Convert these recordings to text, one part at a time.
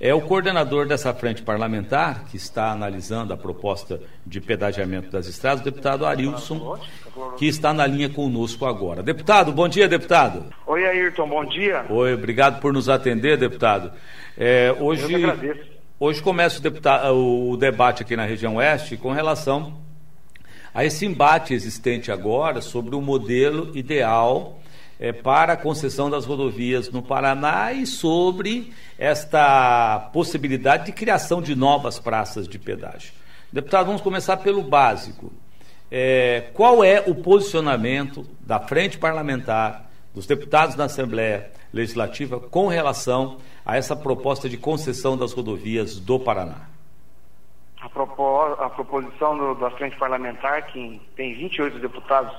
É o coordenador dessa frente parlamentar, que está analisando a proposta de pedagiamento das estradas, o deputado Arilson, que está na linha conosco agora. Deputado, bom dia, deputado. Oi, Ayrton, bom dia. Oi, obrigado por nos atender, deputado. É, hoje, Eu agradeço. Hoje começa o, deputado, o debate aqui na região oeste com relação a esse embate existente agora sobre o modelo ideal é, para a concessão das rodovias no Paraná e sobre esta possibilidade de criação de novas praças de pedágio. Deputado, vamos começar pelo básico. É, qual é o posicionamento da frente parlamentar, dos deputados da Assembleia Legislativa, com relação a essa proposta de concessão das rodovias do Paraná? A, propos, a proposição do, da frente parlamentar, que tem 28 deputados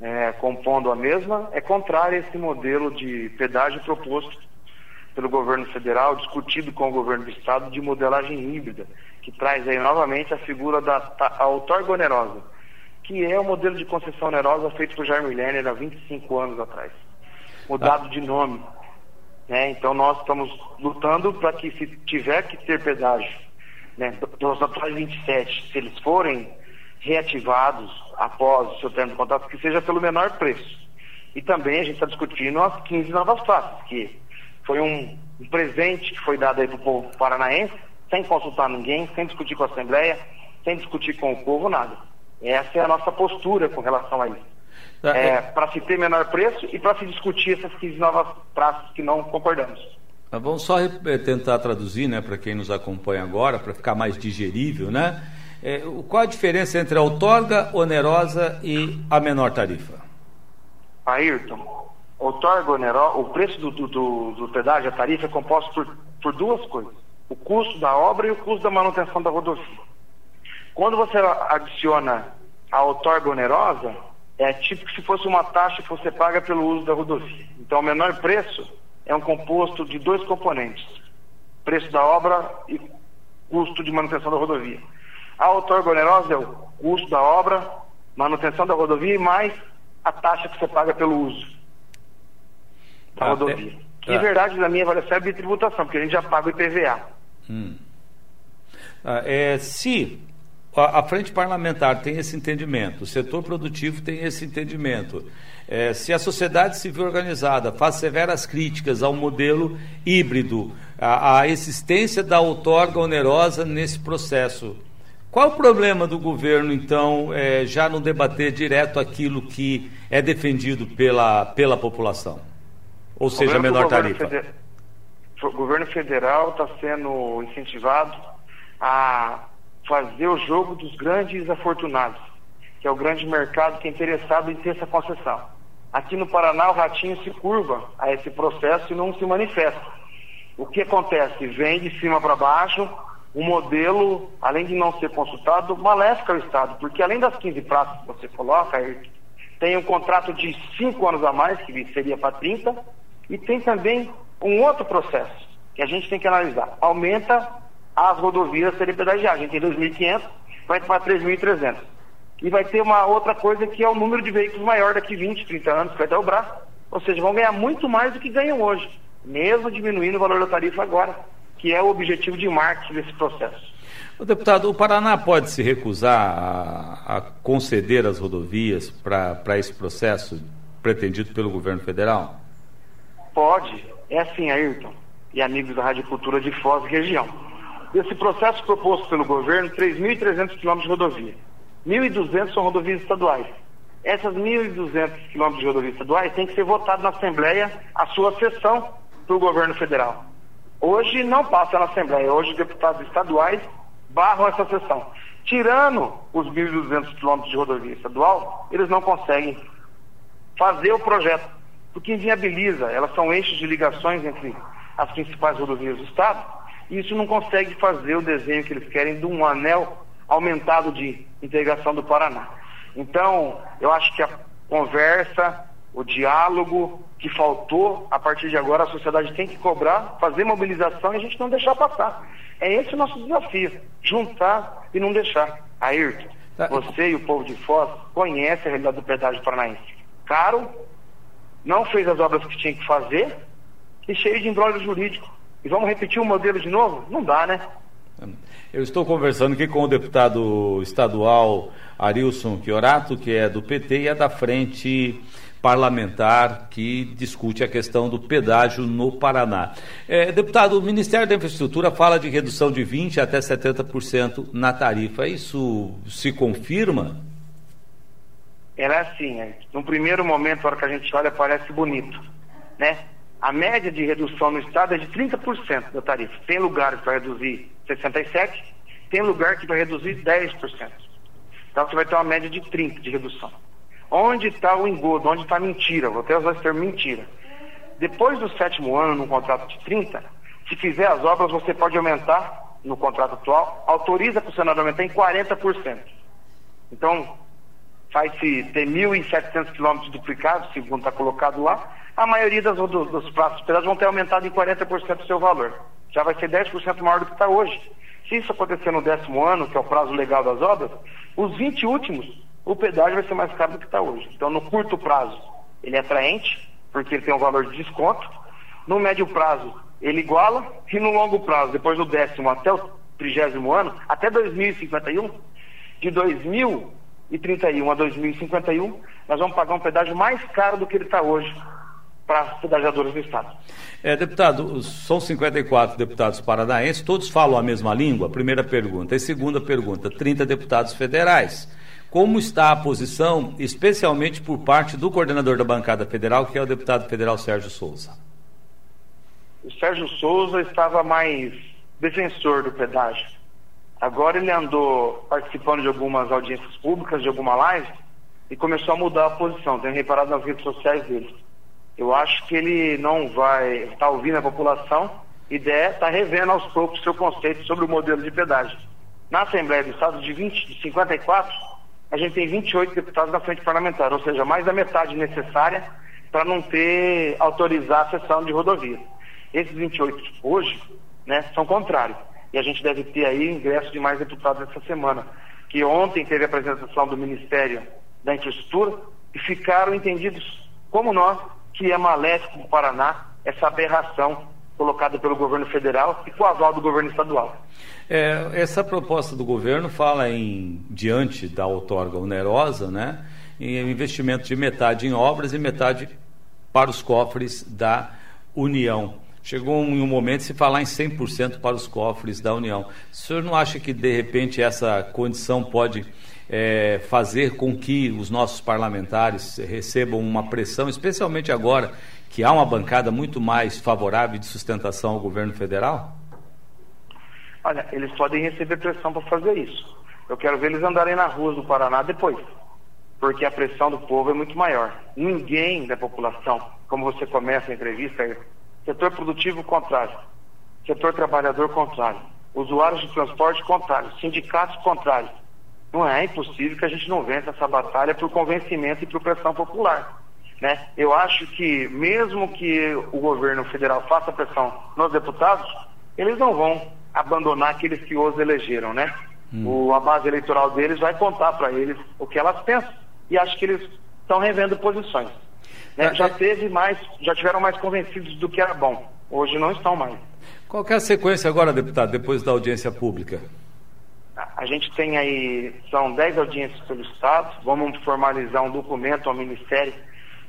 é, compondo a mesma, é contrária a esse modelo de pedágio proposto pelo governo federal, discutido com o governo do estado, de modelagem híbrida, que traz aí novamente a figura da outorga onerosa, que é o modelo de concessão onerosa feito por Jair Lerner há 25 anos atrás, mudado de nome. Né? Então nós estamos lutando para que se tiver que ter pedágio, né, dos atuais 27, se eles forem reativados após o seu termo de contrato, que seja pelo menor preço. E também a gente está discutindo as 15 novas classes, que foi um, um presente que foi dado aí para o povo paranaense, sem consultar ninguém, sem discutir com a Assembleia, sem discutir com o povo, nada. Essa é a nossa postura com relação a isso. Tá, é, é... Para se ter menor preço e para se discutir essas 15 novas praças que não concordamos. Tá vamos só tentar traduzir né, para quem nos acompanha agora, para ficar mais digerível, né? É, qual a diferença entre a outorga onerosa e a menor tarifa? Ayrton, outorga onerosa, o preço do, do, do, do pedágio, a tarifa é composto por, por duas coisas. O custo da obra e o custo da manutenção da rodovia. Quando você adiciona a outorga onerosa, é tipo que se fosse uma taxa que você paga pelo uso da rodovia. Então, o menor preço é um composto de dois componentes: preço da obra e custo de manutenção da rodovia. A outorga onerosa é o custo da obra, manutenção da rodovia e mais a taxa que você paga pelo uso da ah, rodovia. É, que, em verdade, na minha avaliação é de tributação, porque a gente já paga o IPVA. Hum. Ah, é, se a, a, frente parlamentar tem esse entendimento, o setor produtivo tem esse entendimento, é, se a sociedade civil organizada faz severas críticas ao modelo híbrido, a existência da outorga onerosa nesse processo, qual o problema do governo, então, é, já não debater direto aquilo que é defendido pela, pela população? Ou seja, a menor tarifa? Feder... O governo federal está sendo incentivado a fazer o jogo dos grandes afortunados, que é o grande mercado que é interessado em ter essa concessão. Aqui no Paraná, o ratinho se curva a esse processo e não se manifesta. O que acontece? Vem de cima para baixo, um modelo, além de não ser consultado, maléfico ao Estado, porque além das 15 praças que você coloca, tem um contrato de 5 anos a mais, que seria para 30, e tem também um outro processo que a gente tem que analisar. Aumenta as rodovias serem pedagiadas. A gente tem 2.500, vai para 3.300. E vai ter uma outra coisa que é o número de veículos maior daqui 20, 30 anos, que vai dobrar. Ou seja, vão ganhar muito mais do que ganham hoje, mesmo diminuindo o valor da tarifa agora que é o objetivo de marketing desse processo. O deputado, o Paraná pode se recusar a, a conceder as rodovias para esse processo pretendido pelo governo federal? Pode. É assim, Ayrton e amigos da Rádio Cultura de Foz e região. Esse processo proposto pelo governo, 3.300 quilômetros de rodovia. 1.200 são rodovias estaduais. Essas 1.200 quilômetros de rodovias estaduais têm que ser votado na Assembleia a sua sessão para o governo federal. Hoje não passa na Assembleia, hoje os deputados estaduais barram essa sessão. Tirando os 1.200 quilômetros de rodovia estadual, eles não conseguem fazer o projeto, porque inviabiliza, elas são eixos de ligações entre as principais rodovias do Estado, e isso não consegue fazer o desenho que eles querem de um anel aumentado de integração do Paraná. Então, eu acho que a conversa, o diálogo que faltou, a partir de agora a sociedade tem que cobrar, fazer mobilização e a gente não deixar passar. É esse o nosso desafio, juntar e não deixar. Ayrton, tá. você e o povo de Foz conhecem a realidade do pedágio paranaense. Caro, não fez as obras que tinha que fazer e cheio de embrólio jurídico. E vamos repetir o modelo de novo? Não dá, né? Eu estou conversando aqui com o deputado estadual Arilson Chiorato, que é do PT e é da frente parlamentar que discute a questão do pedágio no Paraná. É, deputado, o Ministério da Infraestrutura fala de redução de 20% até 70% na tarifa. Isso se confirma? Era assim, é, no primeiro momento, na hora que a gente olha, parece bonito, né? A média de redução no estado é de 30% da tarifa. Tem lugares para reduzir 67%, tem lugar que vai reduzir 10%. Então você vai ter uma média de 30% de redução. Onde está o engodo? Onde está a mentira? Vou até usar esse termo mentira. Depois do sétimo ano, no contrato de 30%, se fizer as obras, você pode aumentar no contrato atual, autoriza para o Senado aumentar em 40%. Então, faz-se ter 1.700 quilômetros duplicados, segundo está colocado lá, a maioria das, dos, dos prazos esperados vão ter aumentado em 40% o seu valor. Já vai ser 10% maior do que está hoje. Se isso acontecer no décimo ano, que é o prazo legal das obras, os 20 últimos, o pedágio vai ser mais caro do que está hoje. Então, no curto prazo, ele é atraente, porque ele tem um valor de desconto. No médio prazo, ele iguala. E no longo prazo, depois do décimo até o trigésimo ano, até 2051, de 2031 a 2051, nós vamos pagar um pedágio mais caro do que ele está hoje para pedagiadores do Estado. É, deputado, são 54 deputados paranaenses, todos falam a mesma língua? Primeira pergunta. E segunda pergunta, 30 deputados federais. Como está a posição, especialmente por parte do coordenador da bancada federal, que é o deputado federal Sérgio Souza? O Sérgio Souza estava mais defensor do pedágio. Agora ele andou participando de algumas audiências públicas, de alguma live, e começou a mudar a posição. Tenho reparado nas redes sociais dele. Eu acho que ele não vai estar tá ouvindo a população e deve estar tá revendo aos poucos seu conceito sobre o modelo de pedágio. Na Assembleia do Estado, de, 20, de 54, a gente tem 28 deputados na frente parlamentar, ou seja, mais da metade necessária para não ter autorizar a sessão de rodovia. Esses 28 hoje né, são contrários. E a gente deve ter aí ingresso de mais deputados essa semana. Que ontem teve a apresentação do Ministério da Infraestrutura e ficaram entendidos como nós que é maléfico para o Paraná essa aberração colocada pelo governo federal e com o aval do governo estadual. É, essa proposta do governo fala em, diante da outorga onerosa, né, em investimento de metade em obras e metade para os cofres da União. Chegou em um momento se falar em 100% para os cofres da União. O senhor não acha que, de repente, essa condição pode é, fazer com que os nossos parlamentares recebam uma pressão, especialmente agora que há uma bancada muito mais favorável de sustentação ao governo federal? Olha, eles podem receber pressão para fazer isso. Eu quero ver eles andarem na rua do Paraná depois, porque a pressão do povo é muito maior. Ninguém da população, como você começa a entrevista, setor produtivo contrário, setor trabalhador contrário, usuários de transporte contrário, sindicatos contrários não é impossível que a gente não vença essa batalha por convencimento e por pressão popular. Né? Eu acho que, mesmo que o governo federal faça pressão nos deputados, eles não vão abandonar aqueles que os elegeram. Né? Hum. O, a base eleitoral deles vai contar para eles o que elas pensam. E acho que eles estão revendo posições. Né? Já teve mais, já tiveram mais convencidos do que era bom. Hoje não estão mais. Qual é a sequência agora, deputado, depois da audiência pública? A gente tem aí, são 10 audiências pelo Estado, vamos formalizar um documento ao Ministério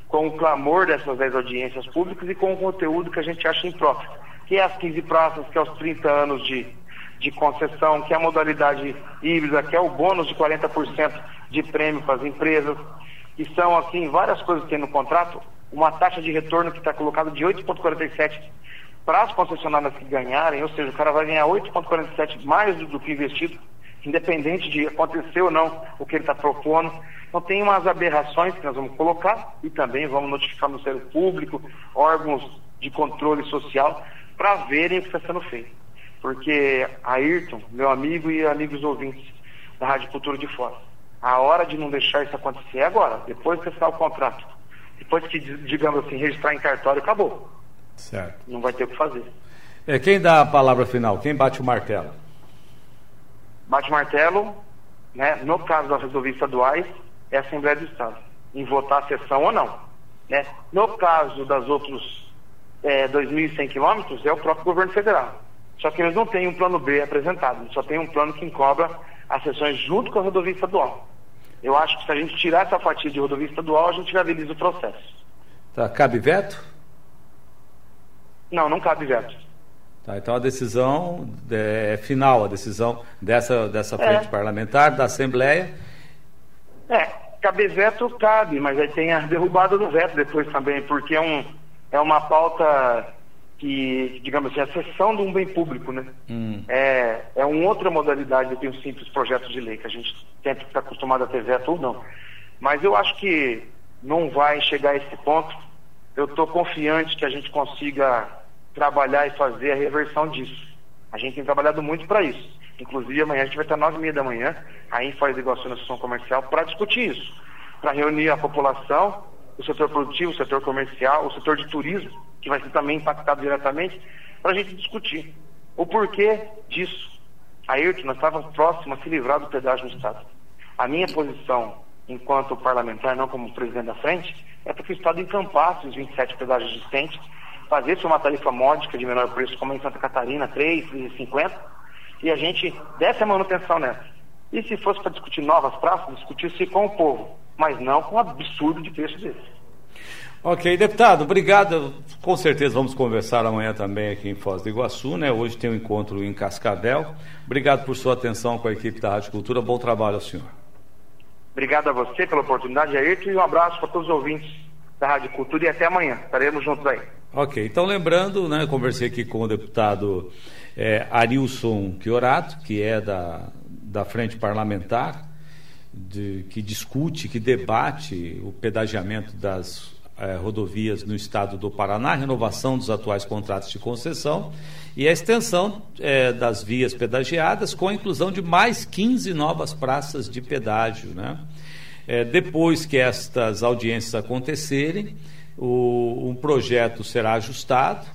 com o clamor dessas 10 audiências públicas e com o conteúdo que a gente acha impróprio, que é as 15 praças, que é os 30 anos de, de concessão, que é a modalidade híbrida, que é o bônus de 40% de prêmio para as empresas, que são, assim, várias coisas que tem no contrato, uma taxa de retorno que está colocada de 8,47 para as concessionárias que ganharem, ou seja, o cara vai ganhar 8,47 mais do, que investido independente de acontecer ou não o que ele está propondo. Então tem umas aberrações que nós vamos colocar e também vamos notificar no Ministério Público, órgãos de controle social, para verem o que está sendo feito. Porque Ayrton, meu amigo e amigos ouvintes da Rádio Cultura de Fora, a hora de não deixar isso acontecer é agora, depois que assinar o contrato. Depois que, digamos assim, registrar em cartório, acabou. Certo. Não vai ter o que fazer. É, quem dá a palavra final? Quem bate o martelo? bate martelo, né, no caso das resolvidas estaduais, é a Assembleia do Estado, em votar a sessão ou não. Né? No caso das outros é, 2.100 quilômetros é o próprio governo federal. Só que eles não têm um plano B apresentado, só tem um plano que encobra as sessões junto com a rodovia estadual. Eu acho que se a gente tirar essa fatia de rodovia estadual, a gente viabiliza o processo. Tá, cabe veto? Não, não cabe veto. Tá, então a decisão é final, a decisão dessa, dessa frente é. parlamentar, da Assembleia. É, cabe veto cabe, mas aí tem a derrubada do veto depois também, porque é, um, é uma pauta que, digamos assim, a sessão de um bem público, né? Hum. É, é uma outra modalidade do que um simples projeto de lei, que a gente sempre está acostumado a ter veto ou não. Mas eu acho que não vai chegar a esse ponto. Eu estou confiante que a gente consiga trabalhar e fazer a reversão disso. A gente tem trabalhado muito para isso. Inclusive, amanhã a gente vai estar às nove e meia da manhã, aí em Foz do Iguaçu, na sessão comercial, para discutir isso. Para reunir a população, o setor produtivo, o setor comercial, o setor de turismo, que vai ser também impactado diretamente, para a gente discutir o porquê disso. Ayrton, nós estávamos próximos a se livrar do pedágio no Estado. A minha posição, enquanto parlamentar, não como presidente da frente, é para que o Estado encampasse os 27 pedágios existentes, fazesse uma tarifa módica de menor preço, como em Santa Catarina, 3, 3,50, e a gente desse a manutenção nessa. E se fosse para discutir novas praças, discutir-se com o povo, mas não com um absurdo de preço desse. Ok, deputado, obrigado. Com certeza vamos conversar amanhã também aqui em Foz do Iguaçu, né? Hoje tem um encontro em Cascavel. Obrigado por sua atenção com a equipe da Rádio Cultura. Bom trabalho ao senhor. Obrigado a você pela oportunidade, Ayrton, e um abraço para todos os ouvintes da Rádio Cultura e até amanhã. Estaremos juntos aí. Ok, então lembrando, né, conversei aqui com o deputado é, Arilson Chiorato, que é da, da Frente Parlamentar, de, que discute, que debate o pedagiamento das eh, rodovias no estado do Paraná, renovação dos atuais contratos de concessão e a extensão eh, das vias pedagiadas com a inclusão de mais 15 novas praças de pedágio. Né? Eh, depois que estas audiências acontecerem, o, um projeto será ajustado,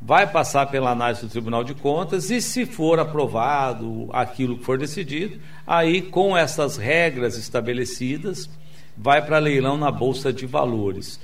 vai passar pela análise do Tribunal de Contas e, se for aprovado aquilo que for decidido, aí com essas regras estabelecidas, vai para leilão na Bolsa de Valores.